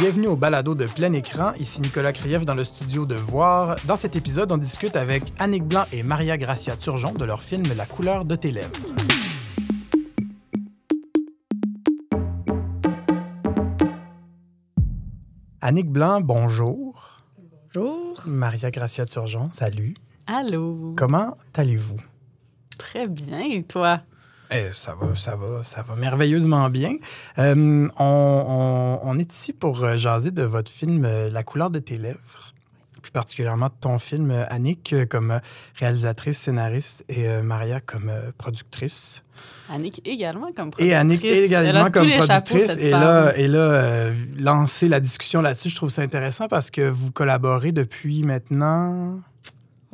Bienvenue au balado de plein écran. Ici Nicolas Kriev dans le studio de Voir. Dans cet épisode, on discute avec Annick Blanc et Maria Gracia Turgeon de leur film La couleur de tes lèvres. Annick Blanc, bonjour. Bonjour. Maria Gracia Turgeon, salut. Allô. Comment allez-vous? Très bien, et toi? Eh, ça va, ça va, ça va merveilleusement bien. Euh, on, on- on est ici pour euh, jaser de votre film euh, La couleur de tes lèvres, plus particulièrement de ton film, Annick, comme réalisatrice, scénariste et Maria comme productrice. Annick également comme productrice. Et Annick également comme chapeaux, productrice. Et là, et là euh, lancer la discussion là-dessus, je trouve ça intéressant parce que vous collaborez depuis maintenant.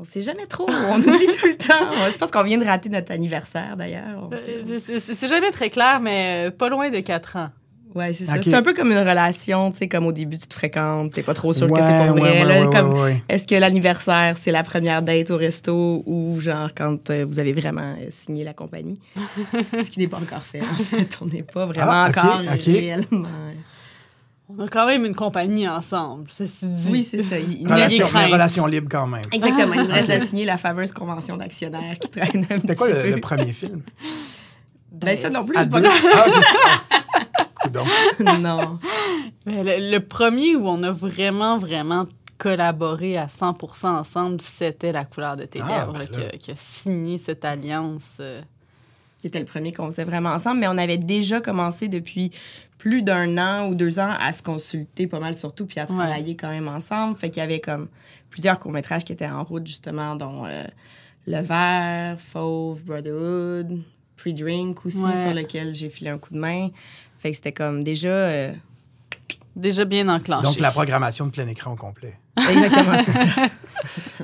On sait jamais trop, on oublie tout le temps. Je pense qu'on vient de rater notre anniversaire d'ailleurs. Euh, c'est- jamais très clair, mais euh, pas loin de 4 ans. Ouais, c'est ça. C'est un peu comme une relation, tu sais, comme au début tu te fréquentes, t'es pas trop sûr que c'est Ouais, pas vrai. ouais, là, ouais, comme, ouais, ouais. Est-ce que l'anniversaire, c'est la première date au resto ou genre quand euh, vous avez vraiment euh, signé la compagnie? Ce qui n'est pas encore fait. En fait, on n'est pas vraiment Ah, encore réellement. On a quand même une compagnie ensemble, ceci dit. Oui, c'est ça. Il- il- Relation, crainte. mais relation libre quand même. Exactement. Il nous reste à signer la fameuse convention d'actionnaires qui traîne un C'était petit quoi le, peu. le premier film? Ben, ça non plus, c'est pas. Ah, non. Mais Le, le premier où on a vraiment, vraiment collaboré à 100% ensemble, c'était La couleur de tes Ah, lèvres, ben là, là. qui, a, qui a signé cette alliance. euh. qui était le premier qu'on faisait vraiment ensemble, mais on avait déjà commencé depuis plus d'un an ou deux ans à se consulter pas mal surtout, puis à travailler quand même ensemble. Fait qu'il y avait comme plusieurs courts-métrages qui étaient en route, justement, dont euh, Le Vert, Fauve, Brotherhood, Pre-Drink aussi, Ouais. sur lequel j'ai filé un coup de main. Fait que c'était comme déjà... euh, Déjà bien enclenché. Donc, la programmation de plein écran au complet. exactement, c'est ça.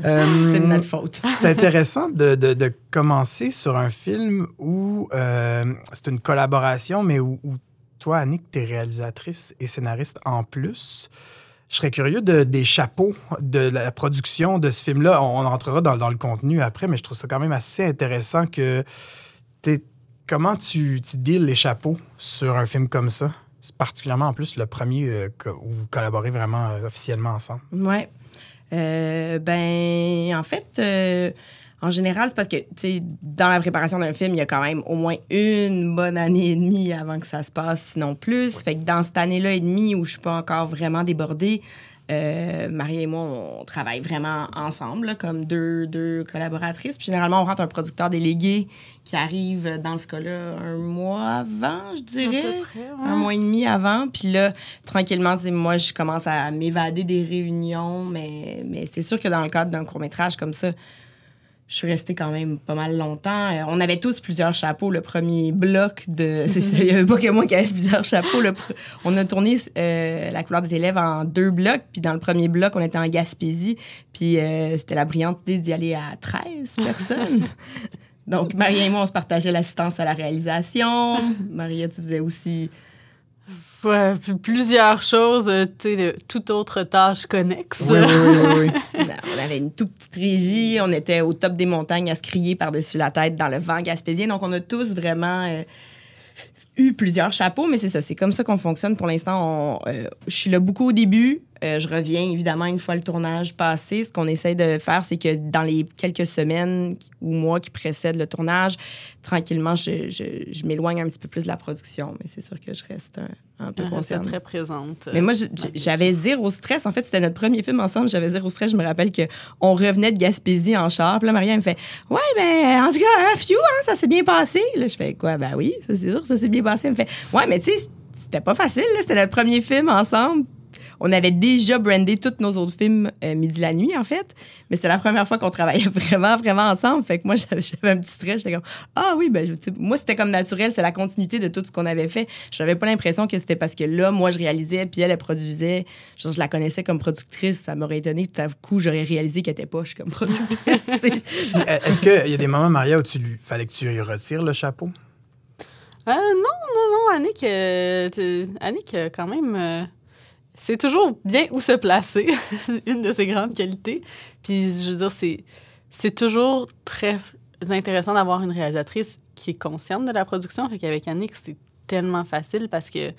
Euh, C'est de notre faute. C'est intéressant de, de- de commencer sur un film où euh, c'est une collaboration, mais où, où toi, Annick, tu es réalisatrice et scénariste en plus. Je serais curieux de, des chapeaux de la production de ce film-là. On, entrera dans, le contenu après, mais je trouve ça quand même assez intéressant que comment tu, tu deals les chapeaux sur un film comme ça? Particulièrement en plus le premier euh, où vous collaborez vraiment euh, officiellement ensemble. Ouais. Euh, ben, en fait, euh, en général, c'est parce que, tu sais, dans la préparation d'un film, il y a quand même au moins une bonne année et demie avant que ça se passe, sinon plus. Fait que dans cette année-là et demie où je suis pas encore vraiment débordée, euh, Marie et moi, on travaille vraiment ensemble, là, comme deux, deux collaboratrices. Puis généralement, on rentre un producteur délégué qui arrive, dans ce cas-là, un mois avant, je dirais peu près, ouais. un mois et demi avant. Puis là, tranquillement, moi, je commence à m'évader des réunions, mais, mais c'est sûr que dans le cadre d'un court-métrage comme ça, je suis restée quand même pas mal longtemps. Euh, on avait tous plusieurs chapeaux. Le premier bloc de... Il n'y avait pas que moi qui avait plusieurs chapeaux. Le pr- On a tourné euh, La couleur de tes lèvres en deux blocs. Puis dans le premier bloc, on était en Gaspésie. Puis euh, c'était la brillante idée d'y aller à 13 personnes. Donc, Maria et moi, on se partageait l'assistance à la réalisation. Maria, tu faisais aussi Ouais, puis plusieurs choses, euh, tu sais, de- toute autre tâche connexe. Oui, oui, oui, oui. Ben, on avait une toute petite régie, on était au top des montagnes à se crier par-dessus la tête dans le vent gaspésien. Donc, on a tous vraiment euh, eu plusieurs chapeaux, mais c'est ça, c'est comme ça qu'on fonctionne. Pour l'instant, on, euh, je suis là beaucoup au début. Euh, je reviens évidemment une fois le tournage passé. Ce qu'on essaie de faire, c'est que dans les quelques semaines ou mois qui précèdent le tournage, tranquillement, je, je- je m'éloigne un petit peu plus de la production. Mais c'est sûr que je reste un, un peu restait concernée. très présente. Mais moi, j'avais zéro stress. En fait, c'était notre premier film ensemble. J'avais zéro stress. Je me rappelle que on revenait de Gaspésie en char. Puis là, Maria elle me fait Ouais, ben, en tout cas, un few, hein, ça s'est bien passé. Là, je fais quoi? Ben oui, ça c'est sûr, ça s'est bien passé. Elle me fait Ouais, mais tu sais, c'était pas facile. C'était notre premier film ensemble. On avait déjà brandé tous nos autres films euh, Midi la nuit, en fait. Mais c'était la première fois qu'on travaillait vraiment, vraiment ensemble. Fait que moi, j'avais un petit stress. J'étais comme, ah oui, ben, je, tu sais, moi, c'était comme naturel. C'était la continuité de tout ce qu'on avait fait. J'avais pas l'impression que c'était parce que là, moi, je réalisais, puis elle, elle produisait. Genre, je la connaissais comme productrice. Ça m'aurait étonné que tout à coup, j'aurais réalisé qu'elle était poche comme productrice. euh, Est-ce qu'il y a des moments, Maria, où tu lui fallait que tu lui retires le chapeau? Euh, non, non, non, Annick, euh, Annick, quand même, euh, c'est toujours bien où se placer, une de ses grandes qualités. Puis, je veux dire, c'est, toujours très intéressant d'avoir une réalisatrice qui est consciente de la production. Fait qu'avec Annick, c'est tellement facile parce que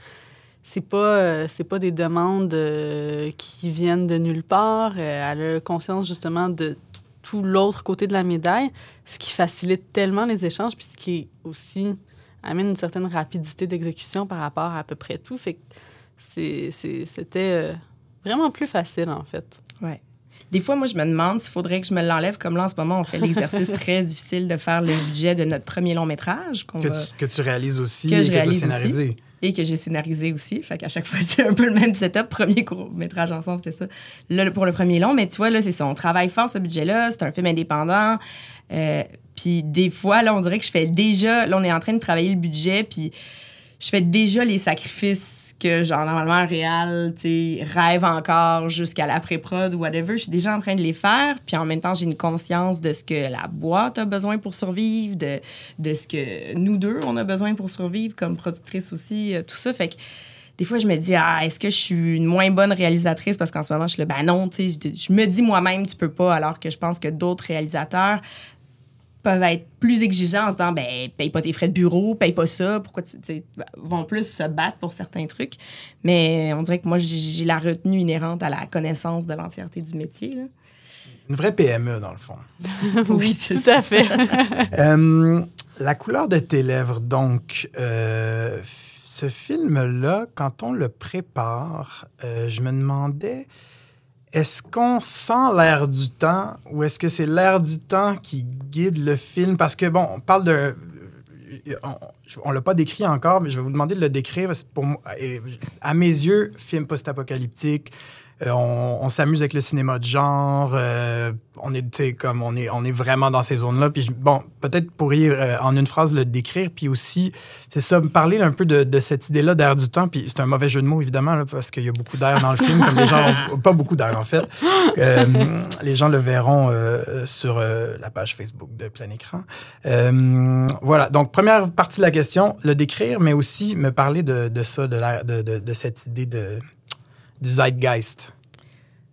c'est pas euh, c'est pas des demandes euh, qui viennent de nulle part. Euh, elle a conscience justement de tout l'autre côté de la médaille, ce qui facilite tellement les échanges, puis ce qui aussi amène une certaine rapidité d'exécution par rapport à à peu près tout. Fait c'était euh, vraiment plus facile en fait. Ouais. Des fois, moi, je me demande s'il faudrait que je me l'enlève. Comme là, en ce moment, on fait l'exercice très difficile de faire le budget de notre premier long métrage Que, va- tu, que tu réalises aussi Que et je que tu as réalise scénarisé. et que j'ai scénarisé aussi. Fait qu'à chaque fois, c'est un peu le même setup. Premier court métrage ensemble, c'était ça. Là, pour le premier long, mais tu vois, là, c'est ça. On travaille fort ce budget-là. C'est un film indépendant. Euh, puis des fois, là, on dirait que je fais déjà. Là, on est en train de travailler le budget. Puis je fais déjà les sacrifices que, genre, normalement, réal, tu rêve encore jusqu'à l'après-prod ou whatever. Je suis déjà en train de les faire. Puis en même temps, j'ai une conscience de ce que la boîte a besoin pour survivre, de, de ce que nous deux, on a besoin pour survivre comme productrice aussi, euh, tout ça. Fait que des fois, je me dis, ah, est-ce que je suis une moins bonne réalisatrice? Parce qu'en ce moment, je suis là, ben non, tu sais, je, je me dis moi-même, tu peux pas, alors que je pense que d'autres réalisateurs peuvent être plus exigeants en se disant, ben, paye pas tes frais de bureau, paye pas ça, pourquoi tu, vont plus se battre pour certains trucs. Mais on dirait que moi, j'ai la retenue inhérente à la connaissance de l'entièreté du métier. Là. Une vraie PME, dans le fond. Oui, tout ça. à fait. Euh, la couleur de tes lèvres, donc, euh, ce film-là, quand on le prépare, euh, je me demandais, est-ce qu'on sent l'air du temps ou est-ce que c'est l'air du temps qui guide le film? Parce que, bon, on parle de... On, on l'a pas décrit encore, mais je vais vous demander de le décrire. à mes yeux, film post-apocalyptique, euh, on, on s'amuse avec le cinéma de genre. euh, on est, comme on est, on est vraiment dans ces zones-là. Puis bon, peut-être pourriez euh, en une phrase le décrire. Puis aussi, c'est ça, me parler un peu de, de cette idée-là d'air du temps. Puis c'est un mauvais jeu de mots évidemment là, parce qu'il y a beaucoup d'air dans le film, comme les gens, pas beaucoup d'air en fait. Euh, les gens le verront euh, sur euh, la page Facebook de Plein Écran. Voilà. Donc première partie de la question, le décrire, mais aussi me parler de, de ça, de, de, de cette idée de du zeitgeist.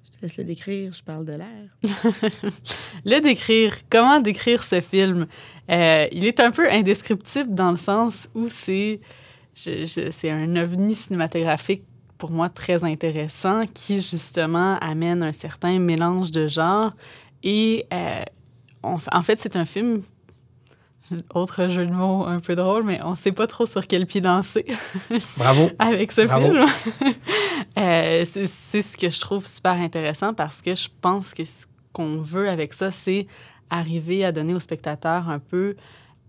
Je te laisse le décrire, je parle de l'air. Le décrire, comment décrire ce film? Euh, il est un peu indescriptible dans le sens où c'est je- je- c'est un ovni cinématographique pour moi très intéressant qui justement amène un certain mélange de genres et euh, on- en fait c'est un film autre jeu de mots un peu drôle mais on sait pas trop sur quel pied danser Bravo. avec ce Bravo. film. Euh, c'est c'est ce que je trouve super intéressant parce que je pense que ce qu'on veut avec ça, c'est arriver à donner au spectateur un peu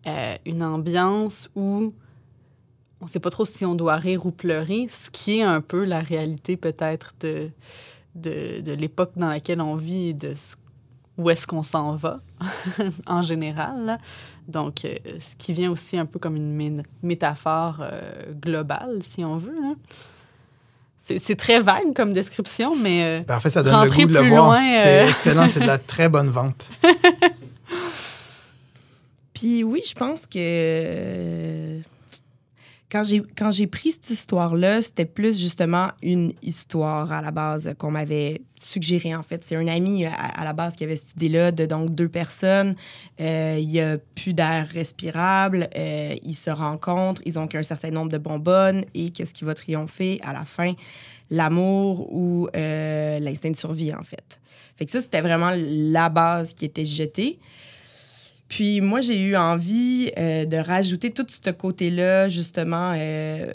euh, une ambiance où on ne sait pas trop si on doit rire ou pleurer, ce qui est un peu la réalité peut-être de, de, de l'époque dans laquelle on vit et de ce- où est-ce qu'on s'en va en général. là. Donc, euh, ce qui vient aussi un peu comme une mé- métaphore euh, globale, si on veut. C'est très vague comme description, mais euh, Parfait, ça donne le goût de le plus voir. loin, C'est excellent, c'est de la très bonne vente. Puis oui, je pense que euh, quand j'ai quand j'ai pris cette histoire-là, c'était plus justement une histoire à la base qu'on m'avait suggéré en fait. C'est un ami à, à la base qui avait cette idée-là de donc deux personnes. Euh, Il y a plus d'air respirable. euh, ils se rencontrent. Ils ont qu'un certain nombre de bonbonnes. Et qu'est-ce qui va triompher à la fin? L'amour ou euh, l'instinct de survie en fait. Fait ça, c'était vraiment la base qui était jetée. Puis moi, j'ai eu envie euh, de rajouter tout ce côté-là, justement, euh,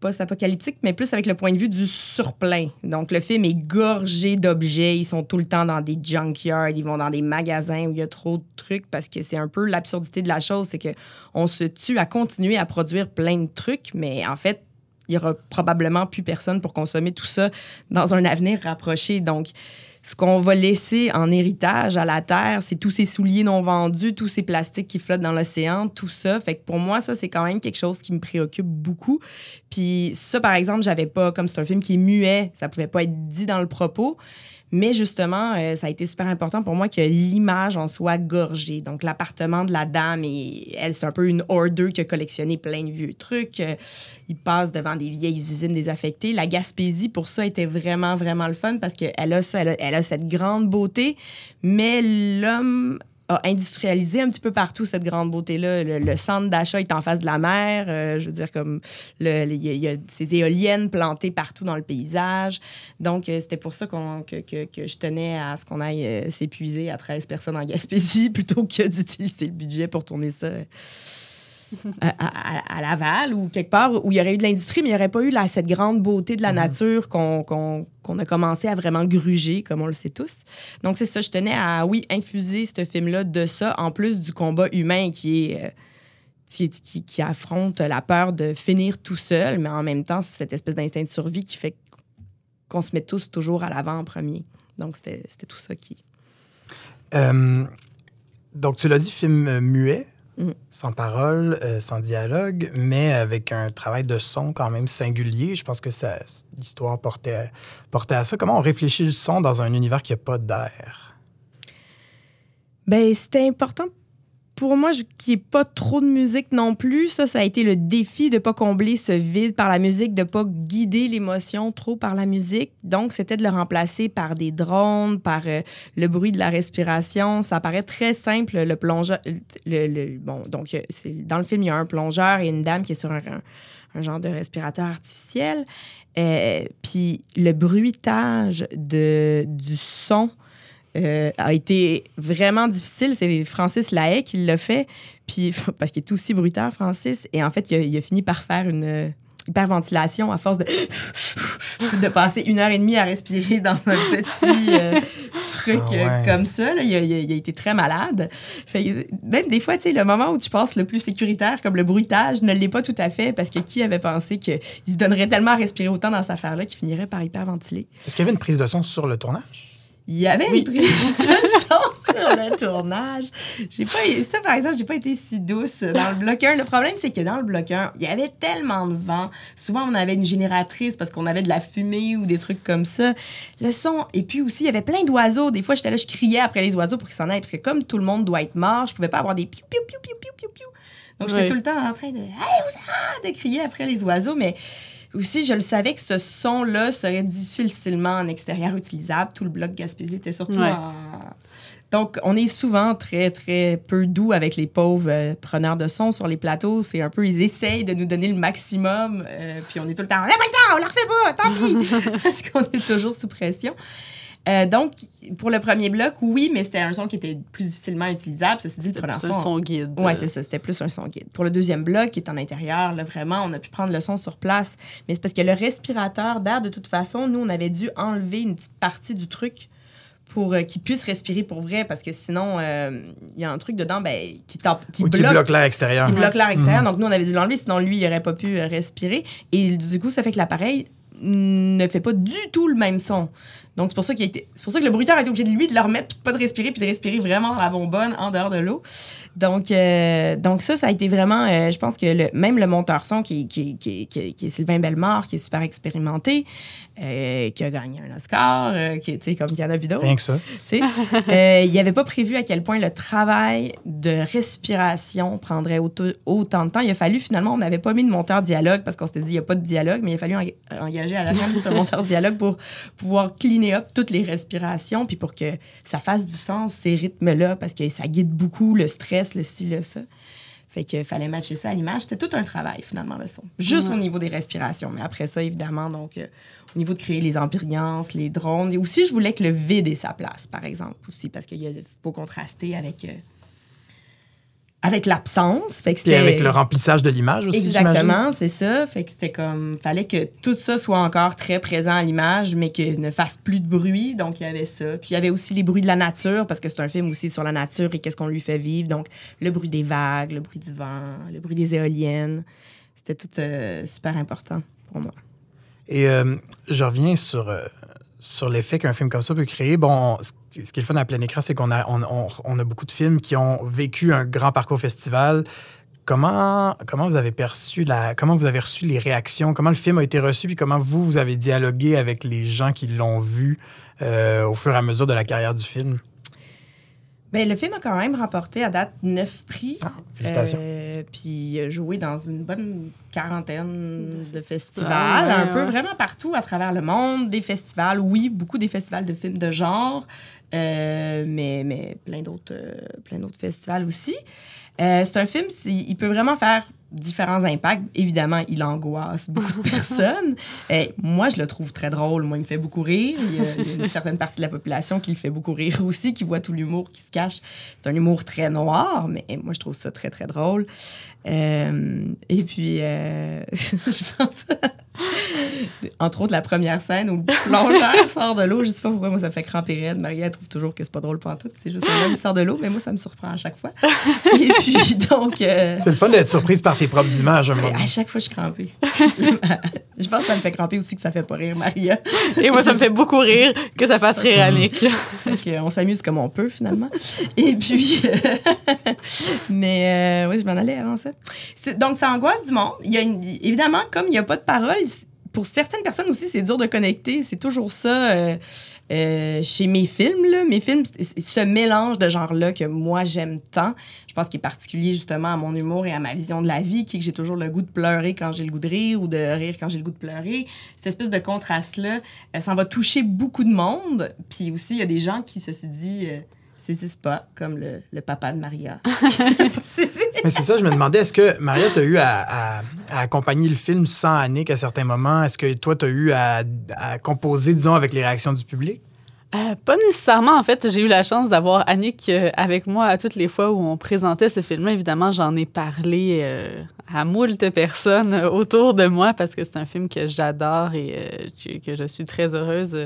post-apocalyptique, mais plus avec le point de vue du surplein. Donc, le film est gorgé d'objets. Ils sont tout le temps dans des junkyards, ils vont dans des magasins où il y a trop de trucs parce que c'est un peu l'absurdité de la chose, c'est que on se tue à continuer à produire plein de trucs, mais en fait, il y aura probablement plus personne pour consommer tout ça dans un avenir rapproché. Donc, ce qu'on va laisser en héritage à la Terre, c'est tous ces souliers non vendus, tous ces plastiques qui flottent dans l'océan, tout ça. Fait que pour moi, ça, c'est quand même quelque chose qui me préoccupe beaucoup. Puis ça, par exemple, j'avais pas, comme c'est un film qui est muet, ça pouvait pas être dit dans le propos. Mais justement, euh, ça a été super important pour moi que l'image en soit gorgée. Donc, l'appartement de la dame, et elle, c'est un peu une hoarder qui a collectionné plein de vieux trucs. Euh, il passe devant des vieilles usines désaffectées. La Gaspésie, pour ça, était vraiment, vraiment le fun parce qu'elle a ça, elle a cette grande beauté, mais l'homme a industrialisé un petit peu partout cette grande beauté-là. Le, le centre d'achat est en face de la mer. euh, je veux dire, comme il y, a- ces éoliennes plantées partout dans le paysage. Donc, euh, c'était pour ça que, que, que je tenais à ce qu'on aille euh, s'épuiser à 13 personnes en Gaspésie plutôt que d'utiliser le budget pour tourner ça à, à- à Laval ou quelque part où il y aurait eu de l'industrie, mais il n'y aurait pas eu là, cette grande beauté de la nature qu'on a commencé à vraiment gruger, comme on le sait tous. Donc, c'est ça, je tenais à, oui, infuser ce film-là de ça, en plus du combat humain qui est. euh, qui, qui- qui affronte la peur de finir tout seul, mais en même temps, c'est cette espèce d'instinct de survie qui fait qu'on se met tous toujours à l'avant en premier. Donc, c'était tout ça qui. Euh, donc, tu l'as dit, film euh, muet, Mhm. sans parole, euh, sans dialogue, mais avec un travail de son quand même singulier. Je pense que l'histoire portait, portait à ça. Comment on réfléchit le son dans un univers qui n'a pas d'air? Ben, c'était important pour moi n'y ait pas trop de musique non plus. Ça, ça a été le défi de ne pas combler ce vide par la musique, de ne pas guider l'émotion trop par la musique. Donc, c'était de le remplacer par des drones, par euh, le bruit de la respiration. Ça paraît très simple, le plongeur. Le, le- bon, donc, euh, dans le film, il y a un plongeur et une dame qui est sur un, un- un genre de respirateur artificiel. Euh, Puis le bruitage de, du son euh, a été vraiment difficile. C'est Francis Lahaye qui l'a fait, puis parce qu'il est aussi bruiteur, Francis. Et en fait, il a, il a fini par faire une euh, hyperventilation à force de, de passer une heure et demie à respirer dans un petit euh, truc Ah ouais. comme ça. là. Il, a, il a- il a été très malade. Fait, même des fois, le moment où tu penses le plus sécuritaire, comme le bruitage, ne l'est pas tout à fait parce que qui avait pensé qu'il se donnerait tellement à respirer autant dans cette affaire-là qu'il finirait par hyperventiler? Est-ce qu'il y avait une prise de son sur le tournage? Il y avait Oui. une prise de son sur le tournage. J'ai pas, ça, par exemple, j'ai pas été si douce dans le bloc 1. Le problème, c'est que dans le bloc 1, il y avait tellement de vent. Souvent, on avait une génératrice parce qu'on avait de la fumée ou des trucs comme ça. Le son. Et puis aussi, il y avait plein d'oiseaux. Des fois, j'étais là, je criais après les oiseaux pour qu'ils s'en aillent. Parce que comme tout le monde doit être mort, je pouvais pas avoir des piou, piou, piou, piou, piou, piou, piou. Donc, j'étais Oui. tout le temps en train de, allez, de crier après les oiseaux. Mais aussi, je le savais que ce son-là serait difficilement en extérieur utilisable. Tout le bloc Gaspésie était surtout Ouais. en... Donc, on est souvent très, très peu doux avec les pauvres euh, preneurs de son sur les plateaux. C'est un peu, ils essayent de nous donner le maximum, euh, puis on est tout le temps, on n'a pas le temps, on la refait pas, tant pis, parce qu'on est toujours sous pression. Euh, donc, pour le premier bloc, oui, mais c'était un son qui était plus difficilement utilisable. Ceci dit, le un son... son guide. Ouais, c'est ça. C'était plus un son guide. Pour le deuxième bloc, qui est en intérieur, là, vraiment, on a pu prendre le son sur place. Mais c'est parce que le respirateur d'air, de toute façon, nous, on avait dû enlever une petite partie du truc pour euh, qu'il puisse respirer pour vrai, parce que sinon, euh, il y a un truc dedans ben, qui, tape, qui Ou qui bloque bloque l'air extérieur? qui bloque l'air extérieur. Mhm. Donc, nous, on avait dû l'enlever, sinon, lui, il n'aurait pas pu euh, respirer. Et du coup, ça fait que l'appareil ne fait pas du tout le même son. Donc, c'est pour ça qu'il a été- c'est pour ça que le bruiteur a été obligé de lui de le remettre, puis de pas de respirer, puis de respirer vraiment dans la bonbonne, en dehors de l'eau. Donc, euh, donc ça, ça a été vraiment, euh, je pense que le, même le monteur son, qui, qui, qui, qui, qui est Sylvain Bellemare, qui est super expérimenté, euh, qui a gagné un Oscar, euh, qui, tu sais, comme il y en a vu d'autres. Rien que ça. Tu sais, euh, il n'avait pas prévu à quel point le travail de respiration prendrait auto- autant de temps. Il a fallu, finalement, on n'avait pas mis de monteur dialogue parce qu'on s'était dit, il n'y a pas de dialogue, mais il a fallu en- engager à la fin un monteur dialogue pour pouvoir cleaner up toutes les respirations, puis pour que ça fasse du sens, ces rythmes-là, parce que ça guide beaucoup le stress, le ci, le ça. Fait qu'il fallait matcher ça à l'image. C'était tout un travail, finalement, le son. Juste Ouais. au niveau des respirations. Mais après ça, évidemment, donc, euh, au niveau de créer les ambiances, les drones. Et aussi, je voulais que le vide ait sa place, par exemple, aussi, parce qu'il faut contraster avec, euh, avec l'absence. Fait que avec le remplissage de l'image aussi. Exactement, c'est ça. Fait que c'était comme. Fallait que tout ça soit encore très présent à l'image, mais que ne fasse plus de bruit. Donc, il y avait ça. Puis, il y avait aussi les bruits de la nature, parce que c'est un film aussi sur la nature et qu'est-ce qu'on lui fait vivre. Donc, le bruit des vagues, le bruit du vent, le bruit des éoliennes. C'était tout euh, super important pour moi. Et euh, je reviens sur, euh, sur l'effet qu'un film comme ça peut créer. Bon, ce qui est le fun à plein écran, c'est qu'on a, beaucoup de films qui ont vécu un grand parcours festival. Comment, vous avez perçu comment vous avez reçu les réactions, comment le film a été reçu, puis comment vous, vous avez dialogué avec les gens qui l'ont vu euh, au fur et à mesure de la carrière du film? Ben, le film a quand même remporté à date neuf prix. Ah, félicitations. Euh, puis il a joué dans une bonne quarantaine de festivals, un ouais, peu vraiment partout à travers le monde, des festivals, oui, beaucoup des festivals de films de genre, euh, mais, mais plein d'autres euh, plein d'autres festivals aussi. Euh, c'est un film, il peut vraiment faire différents impacts. Évidemment, il angoisse beaucoup de personnes. Euh, moi, je le trouve très drôle. Moi, il me fait beaucoup rire. Il y, a, il y a une certaine partie de la population qui le fait beaucoup rire aussi, qui voit tout l'humour qui se cache. C'est un humour très noir, mais moi, je trouve ça très, très drôle. Euh, et puis, euh, je pense, entre autres, la première scène où le plongeur sort de l'eau. Je sais pas pourquoi, moi, ça me fait cramper raide. Maria elle trouve toujours que c'est pas drôle tout. C'est juste un homme qui sort de l'eau, mais moi, ça me surprend à chaque fois. Et puis, donc... euh, C'est le fun d'être surprise par tes propres images. un moment. à chaque fois, je suis crampée. je pense que ça me fait cramper aussi que ça fait pas rire Maria. Et moi, ça me fait beaucoup rire que ça fasse rire Annick. On s'amuse comme on peut, finalement. Et puis... mais euh, oui, je m'en allais avant ça. Donc, ça angoisse du monde. Il y a une- évidemment, comme il n'y a pas de parole, pour certaines personnes aussi, c'est dur de connecter. C'est toujours ça euh, euh, chez mes films. Là. Mes films, ce mélange de genre-là que moi, j'aime tant, je pense qu'il est particulier justement à mon humour et à ma vision de la vie, qui est que j'ai toujours le goût de pleurer quand j'ai le goût de rire ou de rire quand j'ai le goût de pleurer. Cette espèce de contraste-là, euh, ça va toucher beaucoup de monde. Puis aussi, il y a des gens qui, ceci dit, euh, saisissent pas, comme le, le papa de Maria. Mais c'est ça, je me demandais, est-ce que Maria, tu as eu à, à- à accompagner le film sans Annick à certains moments? Est-ce que toi, tu as eu à, à composer, disons, avec les réactions du public? Euh, pas nécessairement, en fait. J'ai eu la chance d'avoir Annick euh, avec moi à toutes les fois où on présentait ce film-là. Évidemment, j'en ai parlé euh, à moult personnes autour de moi parce que c'est un film que j'adore et que, je suis très heureuse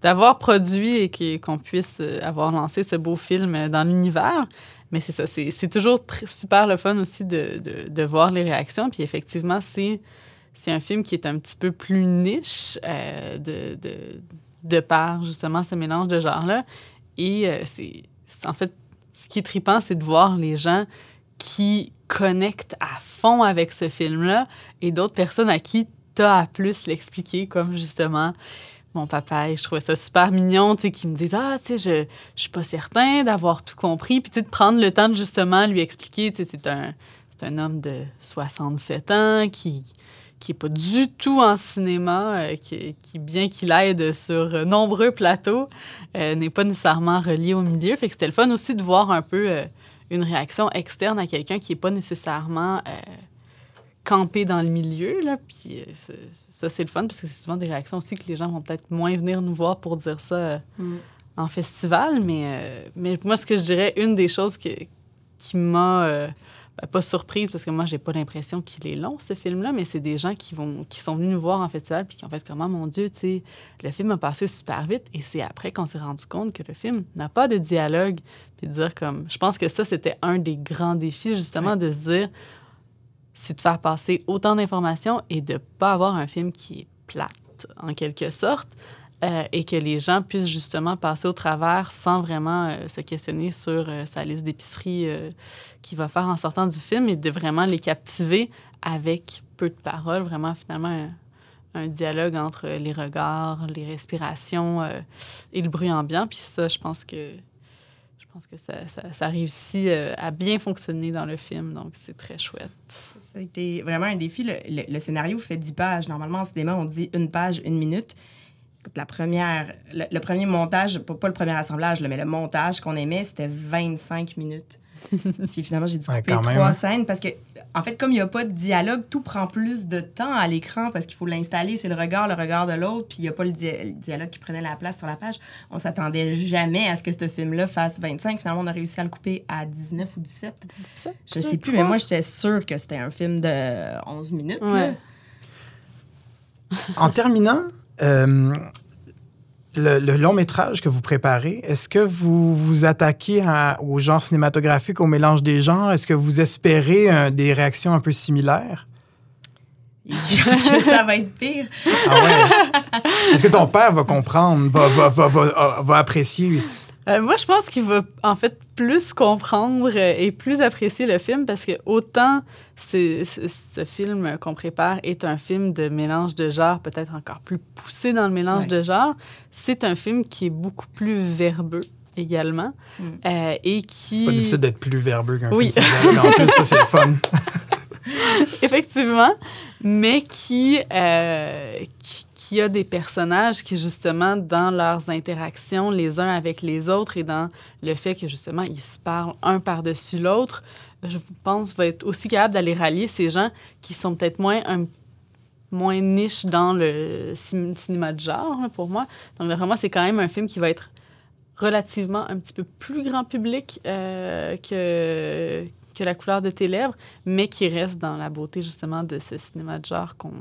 d'avoir produit et qu'on puisse avoir lancé ce beau film dans l'univers. Mais c'est ça, c'est toujours super le fun aussi de, de, voir les réactions. Puis effectivement, c'est un film qui est un petit peu plus niche de, de, de par justement ce mélange de genres-là. Et euh, c'est en fait, ce qui est trippant, c'est de voir les gens qui connectent à fond avec ce film-là et d'autres personnes à qui t'as à plus l'expliquer, comme justement mon papa. Et je trouvais ça super mignon, tu sais, qui me disent Ah, tu sais, je, je suis pas certain d'avoir tout compris. Puis, tu sais, de prendre le temps de justement lui expliquer, tu sais, c'est un, c'est un homme de 67 ans qui qui est pas du tout en cinéma, euh, qui, qui, bien qu'il aide sur euh, nombreux plateaux, euh, n'est pas nécessairement relié au milieu. Fait que c'était le fun aussi de voir un peu euh, une réaction externe à quelqu'un qui est pas nécessairement campé dans le milieu. Là. Puis ça, c'est le fun, parce que c'est souvent des réactions aussi que les gens vont peut-être moins venir nous voir pour dire ça Mm. en festival. Mais, mais moi, ce que je dirais, une des choses que, qui m'a... ben, pas surprise parce que moi j'ai pas l'impression qu'il est long ce film là mais c'est des gens qui vont qui sont venus nous voir en festival puis qui ont fait comment mon dieu tu sais le film a passé super vite. Et c'est après qu'on s'est rendu compte que le film n'a pas de dialogue puis de dire comme je pense que ça c'était un des grands défis justement de se dire c'est de faire passer autant d'informations et de pas avoir un film qui est plate en quelque sorte euh, et que les gens puissent justement passer au travers sans vraiment euh, se questionner sur euh, sa liste d'épicerie qu'il va faire en sortant du film et de vraiment les captiver avec peu de paroles, vraiment finalement un, dialogue entre les regards, les respirations et le bruit ambiant. Puis ça, je pense que je pense que ça, ça, réussit à bien fonctionner dans le film, donc c'est très chouette. Ça a été vraiment un défi. Le scénario fait 10 pages. Normalement, en cinéma, on dit une page, une minute. La première, le, le premier montage, pas, pas le premier assemblage, là, mais le montage qu'on aimait, c'était 25 minutes. Puis finalement, j'ai dû Ouais, couper quand même, trois hein. scènes parce que, en fait, comme il n'y a pas de dialogue, tout prend plus de temps à l'écran parce qu'il faut l'installer. C'est le regard, le regard de l'autre, puis il n'y a pas le, dia- le dialogue qui prenait la place sur la page. On s'attendait jamais à ce que ce film-là fasse 25. Finalement, on a réussi à le couper à 19 ou 17. Je sais plus, mais moi, j'étais sûre que c'était un film de 11 minutes. là. Ouais. En terminant, euh, le, le long métrage que vous préparez, est-ce que vous vous attaquez à- au genre cinématographique, au mélange des genres? Est-ce que vous espérez euh, des réactions un peu similaires? Je pense que ça va être pire. Ah ouais? Est-ce que ton père va comprendre, va, va, va, va, va apprécier? Euh, moi, je pense qu'il va en fait plus comprendre euh, et plus apprécier le film parce que autant c'est- c'est- ce film qu'on prépare est un film de mélange de genres, peut-être encore plus poussé dans le mélange Ouais. de genres, c'est un film qui est beaucoup plus verbeux également. Mm. euh, et qui... C'est pas difficile d'être plus verbeux qu'un Oui. film mais en plus, ça, c'est le fun. Effectivement, mais qui, euh, qui, qui a des personnages qui, justement, dans leurs interactions les uns avec les autres et dans le fait que, justement, ils se parlent un par-dessus l'autre, je pense, va être aussi capable d'aller rallier ces gens qui sont peut-être moins, un, moins niche dans le cin- cinéma de genre, pour moi. Donc, vraiment, c'est quand même un film qui va être relativement un petit peu plus grand public euh, que, que La couleur de tes lèvres, mais qui reste dans la beauté justement de ce cinéma de genre qu'on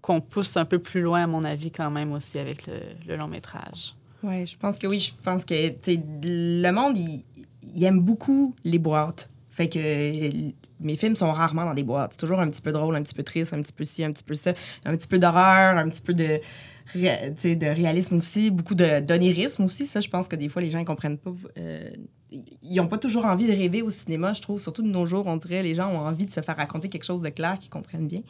qu'on pousse un peu plus loin, à mon avis, quand même aussi avec le, long métrage. Oui, je pense que oui. Je pense que le monde, il, aime beaucoup les boîtes. Fait que mes films sont rarement dans des boîtes. C'est toujours un petit peu drôle, un petit peu triste, un petit peu ci, un petit peu ça, un petit peu d'horreur, un petit peu de, de réalisme aussi, beaucoup d'onirisme aussi. Ça, je pense que des fois, les gens ne comprennent pas. euh, ils n'ont pas toujours envie de rêver au cinéma, je trouve. Surtout de nos jours, on dirait les gens ont envie de se faire raconter quelque chose de clair qu'ils comprennent bien.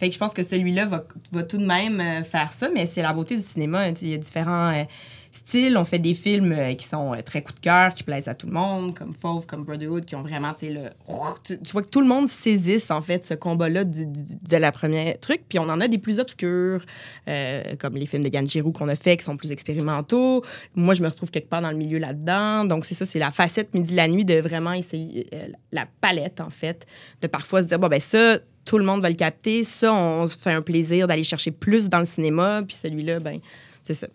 Fait que je pense que celui-là va, va tout de même euh, faire ça, mais c'est la beauté du cinéma. hein. Il y a différents euh, styles. On fait des films euh, qui sont très coup de cœur, qui plaisent à tout le monde, comme Fauve, comme Brotherhood, qui ont vraiment, le... Tu, vois que tout le monde saisisse, en fait, ce combat-là de la première truc. Puis on en a des plus obscurs, comme les films de Yann Giroux qu'on a fait, qui sont plus expérimentaux. Moi, je me retrouve quelque part dans le milieu là-dedans. Donc, c'est ça, c'est la facette midi-la-nuit de vraiment essayer euh, la palette, en fait, de parfois se dire, bon, ben ça, tout le monde va le capter. Ça, on se fait un plaisir d'aller chercher plus dans le cinéma. Puis celui-là, ben, c'est ça.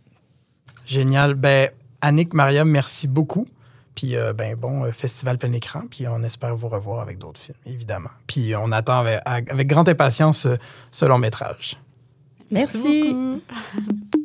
Génial. Ben, Annick, Mariam, merci beaucoup. Puis, euh, ben, bon, euh, festival plein écran. Puis, on espère vous revoir avec d'autres films, évidemment. Puis, on attend avec, avec grande impatience euh, ce long métrage. Merci.